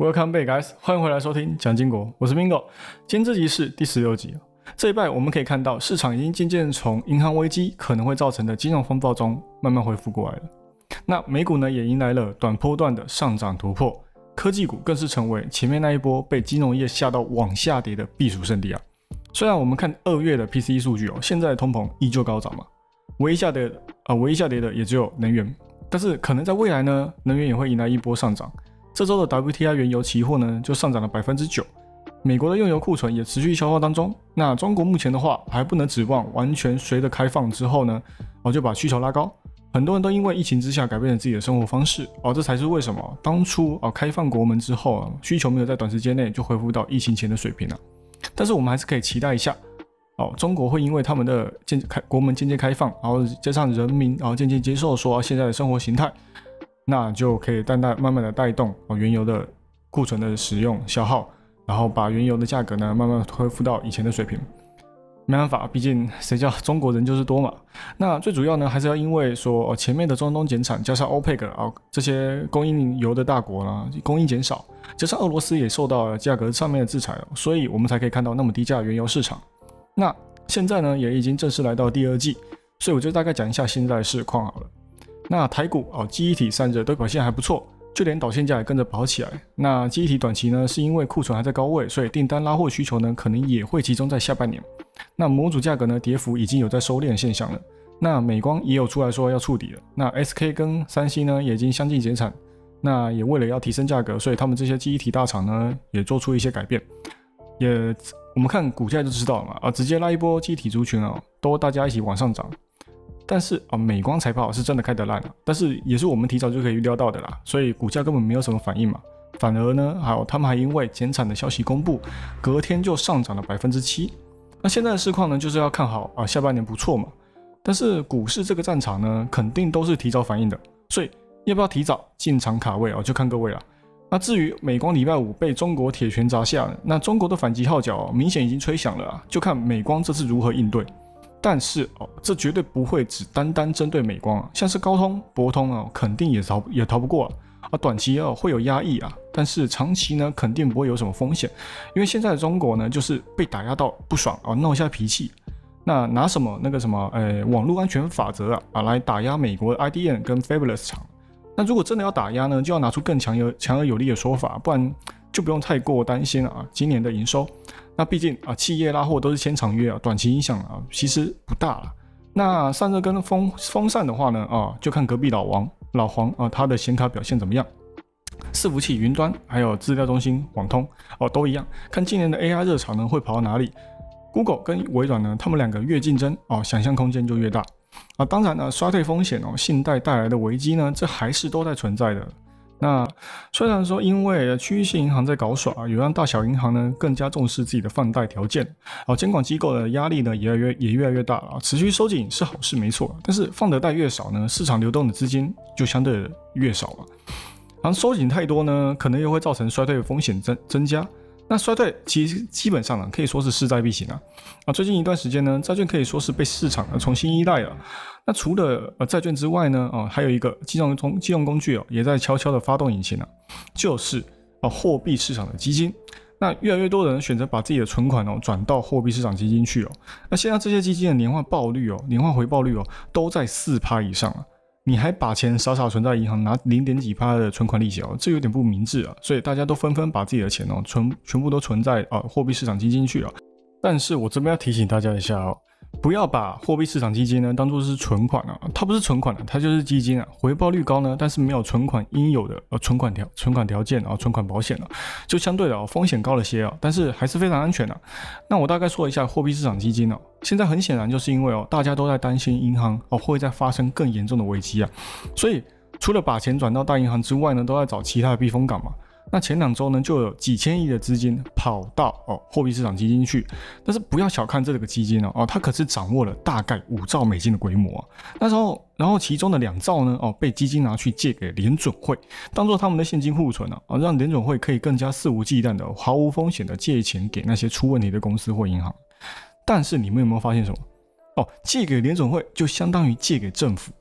Welcome back, guys！欢迎回来收听蒋经国，我是 Mingo。今天这集是第十六集。这一拜我们可以看到，市场已经渐渐从银行危机可能会造成的金融风暴中慢慢恢复过来了。那美股呢，也迎来了短波段的上涨突破，科技股更是成为前面那一波被金融业吓到往下跌的避暑胜地啊。虽然我们看二月的 PCE 数据哦，现在通膨依旧高涨嘛，唯一下跌啊，唯一下跌的也只有能源。但是可能在未来呢，能源也会迎来一波上涨。这周的 WTI 原油期货呢就上涨了百分之九，美国的用油库存也持续消化当中。那中国目前的话还不能指望完全随着开放之后呢，哦就把需求拉高。很多人都因为疫情之下改变了自己的生活方式，哦这才是为什么当初哦开放国门之后啊需求没有在短时间内就恢复到疫情前的水平了。但是我们还是可以期待一下，哦中国会因为他们的渐开国门渐渐开放，然后加上人民然后渐渐接受说现在的生活形态。那就可以淡淡慢慢的带动哦原油的库存的使用消耗，然后把原油的价格呢慢慢恢复到以前的水平。没办法，毕竟谁叫中国人就是多嘛。那最主要呢还是要因为说前面的中东减产，加上欧佩克啊这些供应油的大国呢供应减少，加上俄罗斯也受到了价格上面的制裁，所以我们才可以看到那么低价原油市场。那现在呢也已经正式来到第二季，所以我就大概讲一下现在的市况好了。那台股哦，记忆体散热都表现还不错，就连导线价也跟着跑起来。那记忆体短期呢，是因为库存还在高位，所以订单拉货需求呢，可能也会集中在下半年。那模组价格呢，跌幅已经有在收敛现象了。那美光也有出来说要触底了。那 SK 跟三星呢，也已经相继减产。那也为了要提升价格，所以他们这些记忆体大厂呢，也做出一些改变。也我们看股价就知道了嘛，啊，直接拉一波记忆体族群啊，都大家一起往上涨。但是啊，美光财报是真的开得烂了，但是也是我们提早就可以预料到的啦，所以股价根本没有什么反应嘛。反而呢，还有他们还因为减产的消息公布，隔天就上涨了百分之七。那现在的市况呢，就是要看好啊，下半年不错嘛。但是股市这个战场呢，肯定都是提早反应的，所以要不要提早进场卡位啊，就看各位了。那至于美光礼拜五被中国铁拳砸下，那中国的反击号角明显已经吹响了啊，就看美光这次如何应对。但是哦，这绝对不会只单单针对美光啊，像是高通、博通啊，肯定也逃也逃不过啊。短期哦会有压抑啊，但是长期呢，肯定不会有什么风险，因为现在的中国呢，就是被打压到不爽啊，闹一下脾气，那拿什么那个什么，呃，网络安全法则啊啊来打压美国 IDM 跟 Fabulous 厂。那如果真的要打压呢，就要拿出更强有强而有力的说法，不然就不用太过担心了啊。今年的营收。那毕竟啊，企业拉货都是签长约啊，短期影响啊其实不大了。那散热跟风风扇的话呢，啊，就看隔壁老王老黄啊，他的显卡表现怎么样。伺服器、云端还有资料中心、网通哦，都一样。看今年的 AI 热潮呢会跑到哪里？Google 跟微软呢，他们两个越竞争哦，想象空间就越大啊。当然呢，衰退风险哦，信贷带来的危机呢，这还是都在存在的。那虽然说，因为区域性银行在搞耍，有让大小银行呢更加重视自己的放贷条件，啊，监管机构的压力呢也越也越来越大了。持续收紧是好事没错，但是放的贷越少呢，市场流动的资金就相对越少了。然后收紧太多呢，可能又会造成衰退的风险增增加。那衰退其实基本上呢，可以说是势在必行啊。啊，最近一段时间呢，债券可以说是被市场重新依赖了。那除了呃债券之外呢，哦，还有一个金融通金融工具哦，也在悄悄的发动引擎了，就是啊货币市场的基金。那越来越多人选择把自己的存款哦转到货币市场基金去哦。那现在这些基金的年化报率哦，年化回报率哦，都在四趴以上了。你还把钱傻傻存在银行拿零点几趴的存款利息哦，这有点不明智啊。所以大家都纷纷把自己的钱哦存全部都存在啊货币市场基金去了。但是我这边要提醒大家一下哦。不要把货币市场基金呢当做是存款啊，它不是存款的，它就是基金啊。回报率高呢，但是没有存款应有的呃存款条存款条件啊，存款保险啊，就相对的哦风险高了些啊，但是还是非常安全的。那我大概说一下货币市场基金哦，现在很显然就是因为哦大家都在担心银行哦会再发生更严重的危机啊，所以除了把钱转到大银行之外呢，都在找其他的避风港嘛。那前两周呢，就有几千亿的资金跑到哦货币市场基金去，但是不要小看这个基金哦，哦，它可是掌握了大概五兆美金的规模啊。那时候，然后其中的两兆呢，哦，被基金拿去借给联准会，当做他们的现金库存啊，啊，让联准会可以更加肆无忌惮的、毫无风险的借钱给那些出问题的公司或银行。但是你们有没有发现什么？哦，借给联准会就相当于借给政府，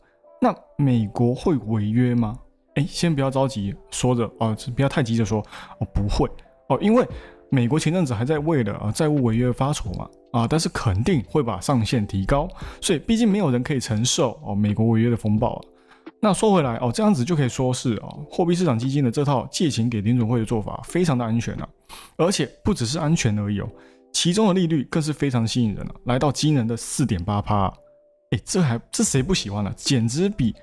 那美国会违约吗？哎，先不要着急说着啊，不要太急着说哦，不会哦，因为美国前阵子还在为了啊债务违约发愁嘛啊，但是肯定会把上限提高，所以毕竟没有人可以承受哦美国违约的风暴啊。那说回来哦，这样子就可以说是哦，货币市场基金的这套借钱给联准会的做法非常的安全啊，而且不只是安全而已哦，其中的利率更是非常吸引人了，来到惊人的四点八趴，哎，这还这谁不喜欢呢？简直比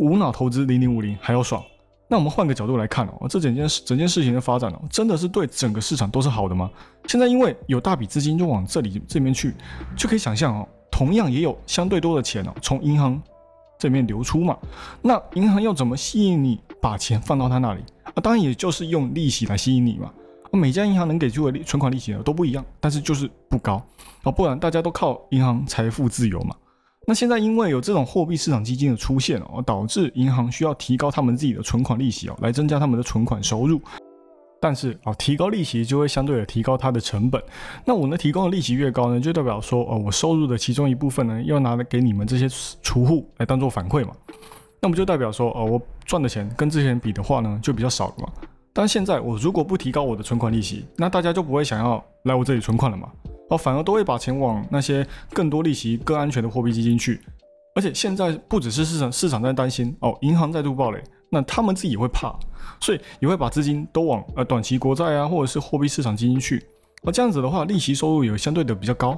无脑投资零零五零还要爽。那我们换个角度来看哦，这整件事整件事情的发展哦，真的是对整个市场都是好的吗？现在因为有大笔资金就往这里这边去，就可以想象哦，同样也有相对多的钱哦，从银行。这面流出嘛，那银行要怎么吸引你把钱放到他那里啊？当然也就是用利息来吸引你嘛。每家银行能给出的利存款利息呢都不一样，但是就是不高啊，不然大家都靠银行财富自由嘛。那现在因为有这种货币市场基金的出现哦，导致银行需要提高他们自己的存款利息哦，来增加他们的存款收入。但是啊，提高利息就会相对的提高它的成本。那我呢提供的利息越高呢，就代表说，哦，我收入的其中一部分呢，要拿来给你们这些储户来当做反馈嘛。那不就代表说，哦，我赚的钱跟之前比的话呢，就比较少了嘛。但现在我如果不提高我的存款利息，那大家就不会想要来我这里存款了嘛。哦，反而都会把钱往那些更多利息、更安全的货币基金去。而且现在不只是市场市场在担心哦，银行再度暴雷。那他们自己也会怕，所以也会把资金都往呃短期国债啊，或者是货币市场基金去。那这样子的话，利息收入也相对的比较高。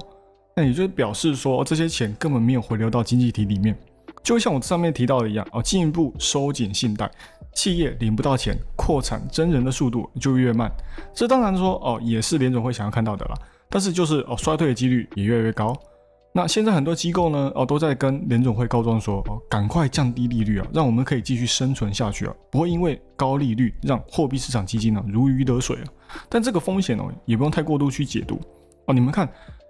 那也就表示说，这些钱根本没有回流到经济体里面，就像我上面提到的一样，哦，进一步收紧信贷，企业领不到钱，扩产真人的速度就越慢。这当然说哦，也是联总会想要看到的啦。但是就是哦，衰退的几率也越来越高。那现在很多机构呢，哦，都在跟联总会告状说，哦，赶快降低利率啊，让我们可以继续生存下去啊，不会因为高利率让货币市场基金呢如鱼得水啊。但这个风险哦，也不用太过度去解读哦。你们看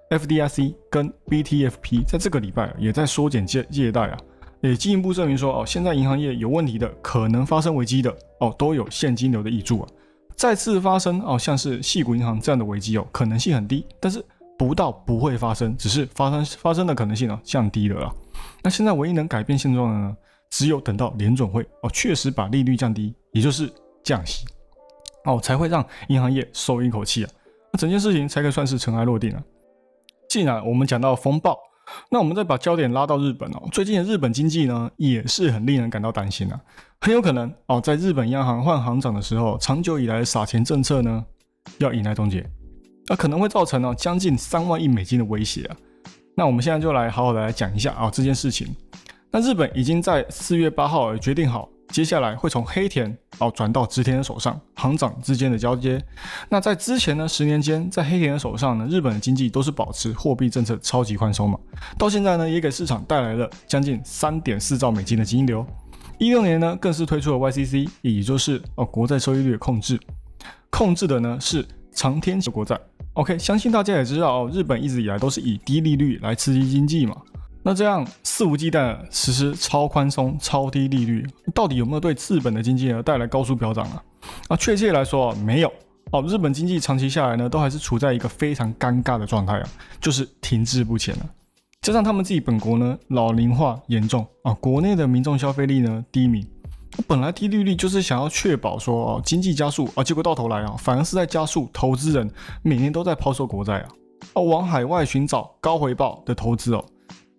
，FDIC 跟 BTFP 在这个礼拜也在缩减借借贷啊，也进一步证明说，哦，现在银行业有问题的，可能发生危机的，哦，都有现金流的益助啊。再次发生哦，像是细谷银行这样的危机哦，可能性很低，但是。不到不会发生，只是发生发生的可能性呢降低了啦。那现在唯一能改变现状的呢，只有等到联准会哦确实把利率降低，也就是降息哦，才会让银行业松一口气啊。那整件事情才可以算是尘埃落定啊。既然我们讲到风暴，那我们再把焦点拉到日本哦。最近的日本经济呢也是很令人感到担心啊，很有可能哦，在日本央行换行长的时候，长久以来的撒钱政策呢要迎来终结。那可能会造成呢将近三万亿美金的威胁啊！那我们现在就来好好的来讲一下啊这件事情。那日本已经在四月八号决定好，接下来会从黑田哦转到直田的手上，行长之间的交接。那在之前呢十年间，在黑田的手上呢，日本的经济都是保持货币政策超级宽松嘛。到现在呢，也给市场带来了将近三点四兆美金的金流。一六年呢，更是推出了 YCC，也就是哦国债收益率的控制，控制的呢是长天期国债。OK，相信大家也知道哦，日本一直以来都是以低利率来刺激经济嘛。那这样肆无忌惮实施超宽松、超低利率，到底有没有对日本的经济呢带来高速飙涨啊？啊，确切来说没有哦。日本经济长期下来呢，都还是处在一个非常尴尬的状态啊，就是停滞不前了。加上他们自己本国呢老龄化严重啊，国内的民众消费力呢低迷。本来低利率就是想要确保说哦经济加速啊，结果到头来啊反而是在加速投资人每年都在抛售国债啊，哦往海外寻找高回报的投资哦。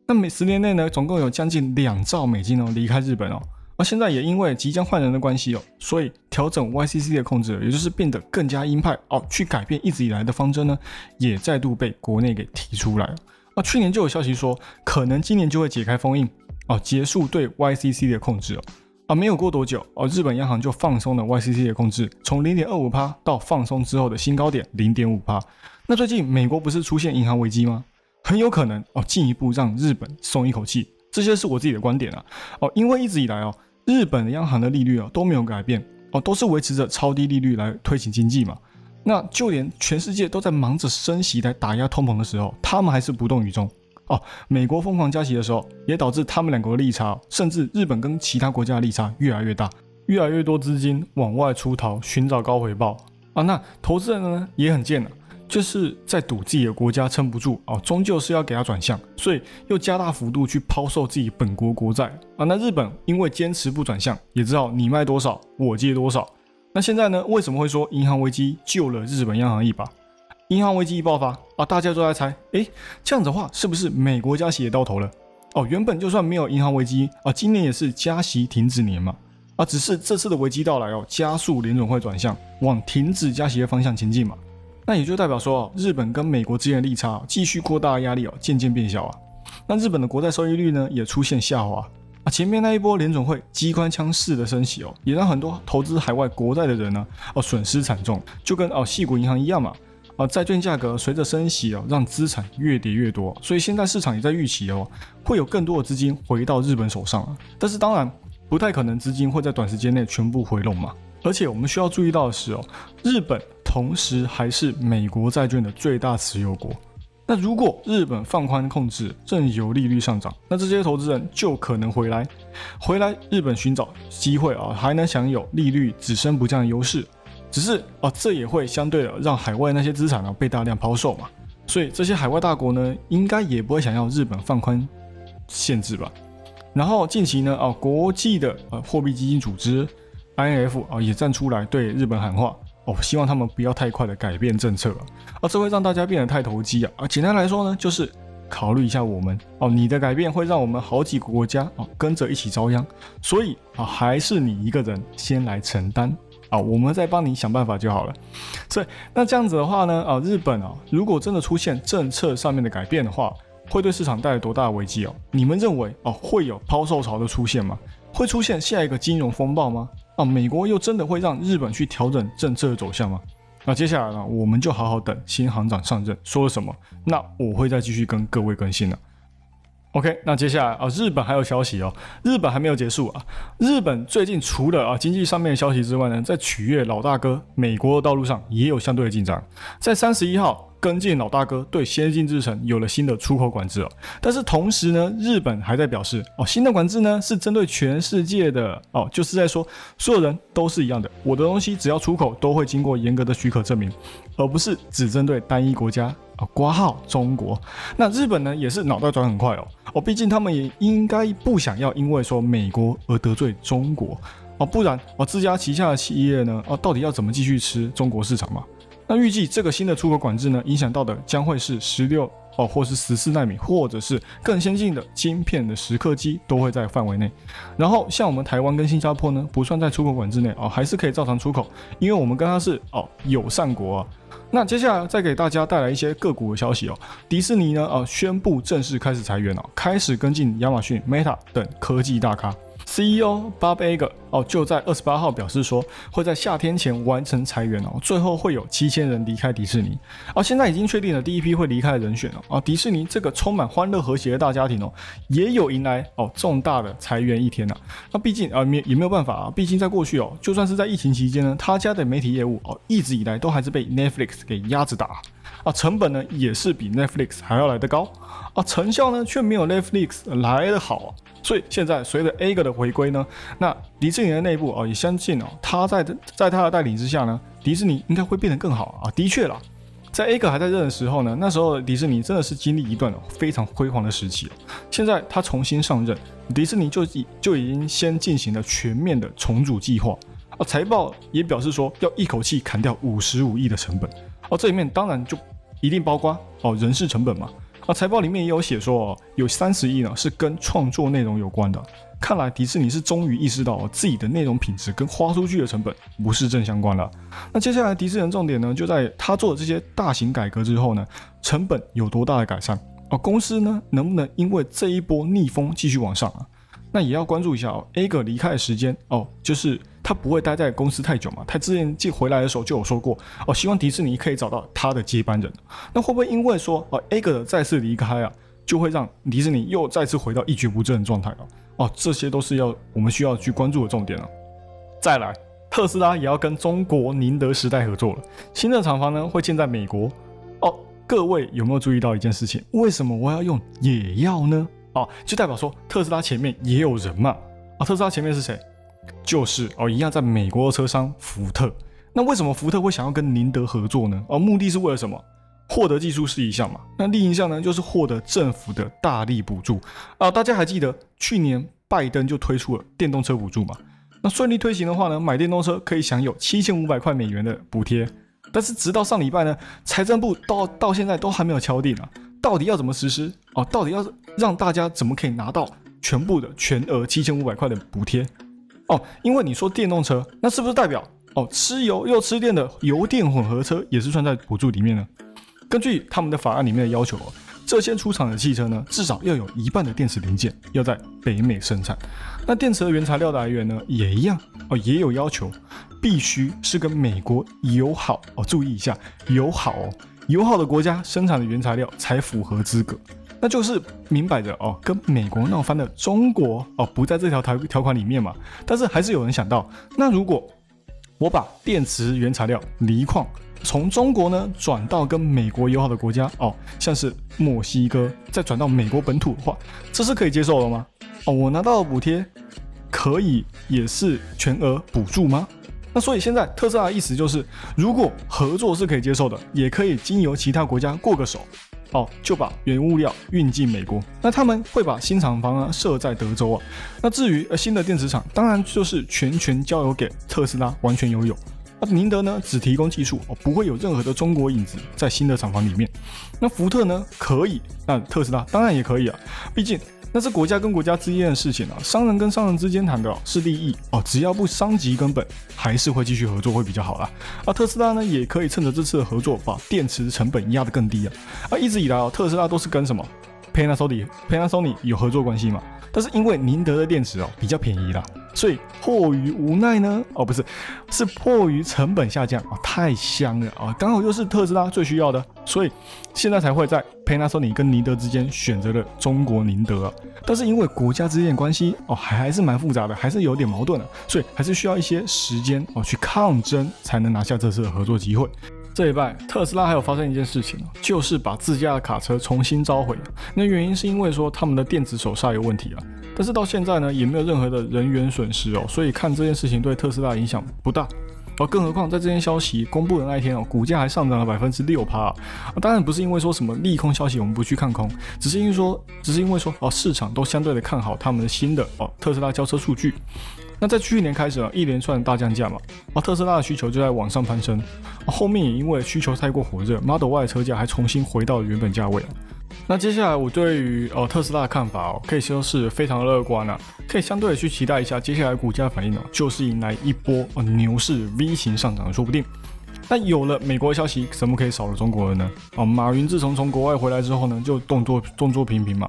那每十年内呢，总共有将近两兆美金哦离开日本哦。而现在也因为即将换人的关系哦，所以调整 YCC 的控制，也就是变得更加鹰派哦，去改变一直以来的方针呢，也再度被国内给提出来了。啊，去年就有消息说，可能今年就会解开封印哦，结束对 YCC 的控制哦。啊，没有过多久，哦，日本央行就放松了 YCC 的控制，从零点二五帕到放松之后的新高点零点五帕。那最近美国不是出现银行危机吗？很有可能哦，进一步让日本松一口气。这些是我自己的观点啊。哦，因为一直以来哦，日本央行的利率哦都没有改变，哦都是维持着超低利率来推行经济嘛。那就连全世界都在忙着升息来打压通膨的时候，他们还是不动于衷。哦，美国疯狂加息的时候，也导致他们两国的利差，甚至日本跟其他国家的利差越来越大，越来越多资金往外出逃，寻找高回报啊。那投资人呢也很贱啊，就是在赌自己的国家撑不住哦，终究是要给他转向，所以又加大幅度去抛售自己本国国债啊。那日本因为坚持不转向，也知道你卖多少我借多少。那现在呢？为什么会说银行危机救了日本央行一把？银行危机一爆发啊，大家都在猜，哎，这样子的话是不是美国加息也到头了？哦，原本就算没有银行危机啊，今年也是加息停止年嘛。啊，只是这次的危机到来哦，加速联准会转向往停止加息的方向前进嘛。那也就代表说，日本跟美国之间的利差继续扩大，压力哦渐渐变小啊。那日本的国债收益率呢也出现下滑啊。前面那一波联总会机关枪式的升息哦，也让很多投资海外国债的人呢哦损失惨重，就跟哦细谷银行一样嘛。啊，债券价格随着升息哦，让资产越跌越多，所以现在市场也在预期哦，会有更多的资金回到日本手上啊。但是当然。不太可能资金会在短时间内全部回笼嘛？而且我们需要注意到的是哦，日本同时还是美国债券的最大持有国。那如果日本放宽控制，任由利率上涨，那这些投资人就可能回来，回来日本寻找机会啊，还能享有利率只升不降的优势。只是啊，这也会相对的让海外那些资产呢被大量抛售嘛。所以这些海外大国呢，应该也不会想要日本放宽限制吧？然后近期呢，啊，国际的呃货币基金组织 i n f 啊也站出来对日本喊话，哦，希望他们不要太快的改变政策啊，这会让大家变得太投机啊，啊，简单来说呢，就是考虑一下我们哦，你的改变会让我们好几个国家哦跟着一起遭殃，所以啊，还是你一个人先来承担啊，我们再帮你想办法就好了。所以那这样子的话呢，啊，日本啊，如果真的出现政策上面的改变的话，会对市场带来多大的危机哦？你们认为哦会有抛售潮的出现吗？会出现下一个金融风暴吗？啊，美国又真的会让日本去调整政策的走向吗？那接下来呢，我们就好好等新行长上任说了什么，那我会再继续跟各位更新了。OK，那接下来啊，日本还有消息哦，日本还没有结束啊。日本最近除了啊经济上面的消息之外呢，在取悦老大哥美国的道路上也有相对的进展，在三十一号。跟进老大哥对先进制程有了新的出口管制哦，但是同时呢，日本还在表示哦，新的管制呢是针对全世界的哦，就是在说所有人都是一样的，我的东西只要出口都会经过严格的许可证明，而不是只针对单一国家啊，挂号中国。那日本呢也是脑袋转很快哦，哦，毕竟他们也应该不想要因为说美国而得罪中国哦，不然哦自家旗下的企业呢哦，到底要怎么继续吃中国市场嘛？那预计这个新的出口管制呢，影响到的将会是十六哦，或是十四纳米，或者是更先进的晶片的蚀刻机都会在范围内。然后像我们台湾跟新加坡呢，不算在出口管制内哦，还是可以照常出口，因为我们跟它是哦友善国啊。那接下来再给大家带来一些个股的消息哦，迪士尼呢哦宣布正式开始裁员哦，开始跟进亚马逊、Meta 等科技大咖。CEO Bob Iger 哦，就在二十八号表示说，会在夏天前完成裁员哦，最后会有七千人离开迪士尼。而现在已经确定了第一批会离开的人选哦，啊，迪士尼这个充满欢乐和谐的大家庭哦，也有迎来哦重大的裁员一天呐。那毕竟啊，没也没有办法啊，毕竟在过去哦，就算是在疫情期间呢，他家的媒体业务哦，一直以来都还是被 Netflix 给压着打。啊，成本呢也是比 Netflix 还要来得高，啊，成效呢却没有 Netflix 来得好，所以现在随着 A 哥的回归呢，那迪士尼的内部啊也相信哦，他在在他的带领之下呢，迪士尼应该会变得更好啊。的确啦，在 A 哥还在任的时候呢，那时候迪士尼真的是经历一段非常辉煌的时期现在他重新上任，迪士尼就已就已经先进行了全面的重组计划啊，财报也表示说要一口气砍掉五十五亿的成本哦，这里面当然就。一定包括哦人事成本嘛？啊，财报里面也有写说哦，有三十亿呢是跟创作内容有关的。看来迪士尼是终于意识到自己的内容品质跟花出去的成本不是正相关了。那接下来迪士尼重点呢，就在他做的这些大型改革之后呢，成本有多大的改善？哦，公司呢能不能因为这一波逆风继续往上啊？那也要关注一下哦，A 哥离开的时间哦，就是。他不会待在公司太久嘛？他之前寄回来的时候就有说过哦，希望迪士尼可以找到他的接班人。那会不会因为说哦，A 哥的再次离开啊，就会让迪士尼又再次回到一蹶不振的状态啊？哦，这些都是要我们需要去关注的重点了。再来，特斯拉也要跟中国宁德时代合作了，新的厂房呢会建在美国。哦，各位有没有注意到一件事情？为什么我要用也要呢？哦，就代表说特斯拉前面也有人嘛？啊，特斯拉前面是谁？就是哦，一样在美国的车商福特。那为什么福特会想要跟宁德合作呢？哦，目的是为了什么？获得技术是一项嘛，那另一项呢就是获得政府的大力补助啊。大家还记得去年拜登就推出了电动车补助嘛？那顺利推行的话呢，买电动车可以享有七千五百块美元的补贴。但是直到上礼拜呢，财政部到到现在都还没有敲定啊，到底要怎么实施哦？到底要让大家怎么可以拿到全部的全额七千五百块的补贴哦？因为你说电动车，那是不是代表哦吃油又吃电的油电混合车也是算在补助里面呢？根据他们的法案里面的要求哦，这些出厂的汽车呢，至少要有一半的电池零件要在北美生产。那电池的原材料的来源呢，也一样哦，也有要求，必须是跟美国友好哦。注意一下，友好哦，友好的国家生产的原材料才符合资格。那就是明摆着哦，跟美国闹翻的中国哦，不在这条条条款里面嘛。但是还是有人想到，那如果我把电池原材料锂矿。从中国呢转到跟美国友好的国家哦，像是墨西哥，再转到美国本土的话，这是可以接受的吗？哦，我拿到的补贴可以也是全额补助吗？那所以现在特斯拉的意思就是，如果合作是可以接受的，也可以经由其他国家过个手，哦，就把原物料运进美国。那他们会把新厂房啊设在德州啊。那至于呃新的电池厂，当然就是全权交由给特斯拉完全拥有。那宁德呢，只提供技术哦，不会有任何的中国影子在新的厂房里面。那福特呢，可以，那特斯拉当然也可以啊，毕竟那是国家跟国家之间的事情啊，商人跟商人之间谈的是利益哦，只要不伤及根本，还是会继续合作会比较好啦。啊，特斯拉呢，也可以趁着这次的合作，把电池成本压得更低啊。啊，一直以来啊，特斯拉都是跟什么 Panasonic，Panasonic 有合作关系嘛？但是因为宁德的电池哦比较便宜啦。所以迫于无奈呢，哦不是，是迫于成本下降啊，太香了啊，刚好又是特斯拉最需要的，所以现在才会在 Panasonic 跟宁德之间选择了中国宁德。但是因为国家之间的关系哦，还还是蛮复杂的，还是有点矛盾的，所以还是需要一些时间哦去抗争，才能拿下这次的合作机会。这一拜，特斯拉还有发生一件事情就是把自家的卡车重新召回。那原因是因为说他们的电子手刹有问题啊。但是到现在呢，也没有任何的人员损失哦，所以看这件事情对特斯拉影响不大。哦，更何况在这件消息公布的那一天哦，股价还上涨了百分之六趴。当然不是因为说什么利空消息我们不去看空，只是因为说，只是因为说哦，市场都相对的看好他们的新的哦特斯拉交车数据。那在去年开始啊，一连串大降价嘛，啊特斯拉的需求就在往上攀升。后面也因为需求太过火热，Model Y 车价还重新回到了原本价位。那接下来我对于呃特斯拉的看法哦，可以说是非常乐观啊，可以相对的去期待一下接下来股价反应哦，就是迎来一波呃牛市 V 型上涨说不定。那有了美国消息，怎么可以少了中国人呢？哦，马云自从从国外回来之后呢，就动作动作频频嘛，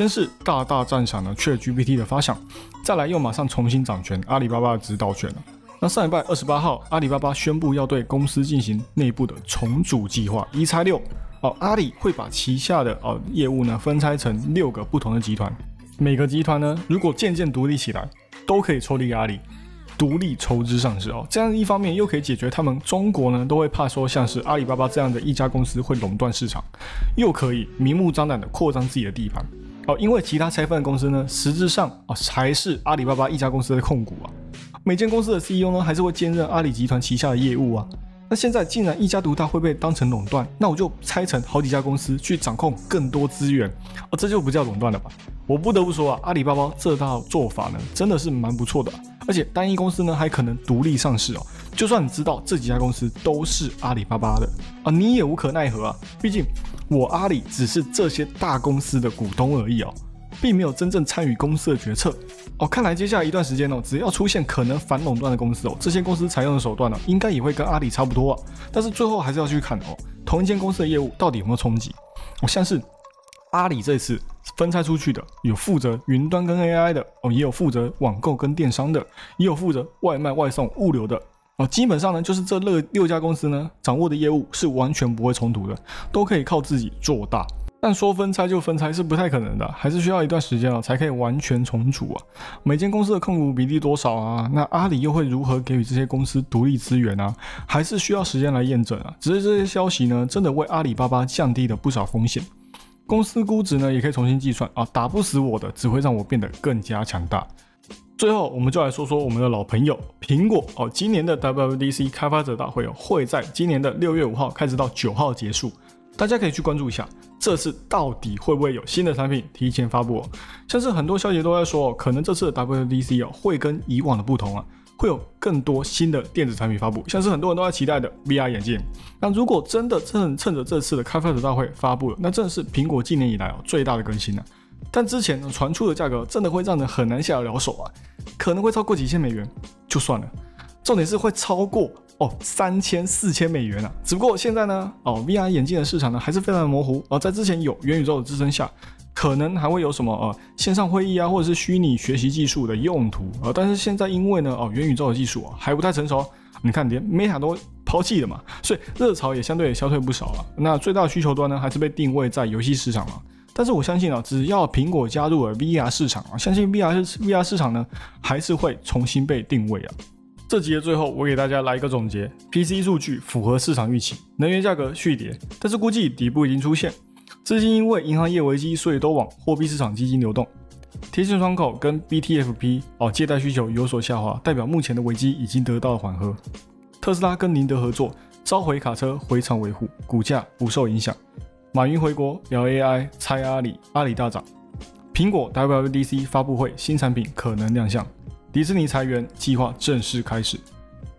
先是大大赞赏了 ChatGPT 的发想，再来又马上重新掌权阿里巴巴的指导权了。那上礼拜二十八号，阿里巴巴宣布要对公司进行内部的重组计划，一拆六。哦，阿里会把旗下的哦业务呢分拆成六个不同的集团，每个集团呢如果渐渐独立起来，都可以抽离阿里，独立筹资上市哦。这样一方面又可以解决他们中国呢都会怕说像是阿里巴巴这样的一家公司会垄断市场，又可以明目张胆的扩张自己的地盘哦。因为其他拆分的公司呢实质上哦才是阿里巴巴一家公司的控股啊，每间公司的 CEO 呢还是会兼任阿里集团旗下的业务啊。那现在既然一家独大会被当成垄断，那我就拆成好几家公司去掌控更多资源，哦，这就不叫垄断了吧？我不得不说啊，阿里巴巴这套做法呢，真的是蛮不错的，而且单一公司呢还可能独立上市哦。就算你知道这几家公司都是阿里巴巴的啊，你也无可奈何啊，毕竟我阿里只是这些大公司的股东而已哦。并没有真正参与公司的决策哦。看来接下来一段时间哦，只要出现可能反垄断的公司哦，这些公司采用的手段呢，应该也会跟阿里差不多啊。但是最后还是要去看哦，同一间公司的业务到底有没有冲击？哦，像是阿里这次分拆出去的，有负责云端跟 AI 的哦，也有负责网购跟电商的，也有负责外卖外送物流的哦。基本上呢，就是这六六家公司呢，掌握的业务是完全不会冲突的，都可以靠自己做大。但说分拆就分拆是不太可能的，还是需要一段时间啊，才可以完全重组啊。每间公司的控股比例多少啊？那阿里又会如何给予这些公司独立资源啊？还是需要时间来验证啊。只是这些消息呢，真的为阿里巴巴降低了不少风险。公司估值呢，也可以重新计算啊。打不死我的，只会让我变得更加强大。最后，我们就来说说我们的老朋友苹果哦。今年的 WWDC 开发者大会哦，会在今年的六月五号开始到九号结束。大家可以去关注一下，这次到底会不会有新的产品提前发布哦？像是很多消息都在说，可能这次的 WDC 哦会跟以往的不同啊，会有更多新的电子产品发布，像是很多人都在期待的 VR 眼镜。那如果真的趁趁着这次的开发者大会发布了，那正是苹果今年以来哦最大的更新了。但之前呢传出的价格真的会让人很难下得了手啊，可能会超过几千美元就算了，重点是会超过哦三千四千美元啊！只不过现在呢哦 VR 眼镜的市场呢还是非常的模糊而在之前有元宇宙的支撑下，可能还会有什么呃线上会议啊或者是虚拟学习技术的用途啊，但是现在因为呢哦元宇宙的技术啊还不太成熟，你看连 Meta 都抛弃了嘛，所以热潮也相对也消退不少了。那最大的需求端呢还是被定位在游戏市场了。但是我相信啊，只要苹果加入了 VR 市场啊，相信 VR VR 市场呢还是会重新被定位啊。这集的最后，我给大家来一个总结：PC 数据符合市场预期，能源价格续跌，但是估计底部已经出现，资金因为银行业危机，所以都往货币市场基金流动。贴现窗口跟 BTFP 哦，借贷需求有所下滑，代表目前的危机已经得到了缓和。特斯拉跟宁德合作，召回卡车回厂维护，股价不受影响。马云回国聊 AI，猜阿里，阿里大涨。苹果 WWDC 发布会，新产品可能亮相。迪士尼裁员计划正式开始。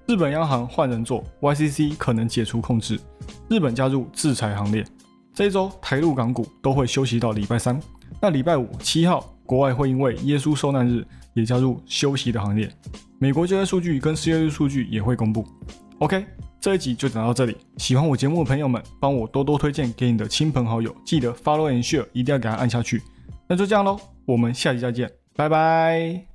日本央行换人做，YCC 可能解除控制。日本加入制裁行列。这一周台陆港股都会休息到礼拜三。那礼拜五七号，国外会因为耶稣受难日也加入休息的行列。美国就业数据跟失业率数据也会公布。OK。这一集就讲到这里，喜欢我节目的朋友们，帮我多多推荐给你的亲朋好友，记得 follow and share，一定要给他按下去。那就这样喽，我们下期再见，拜拜。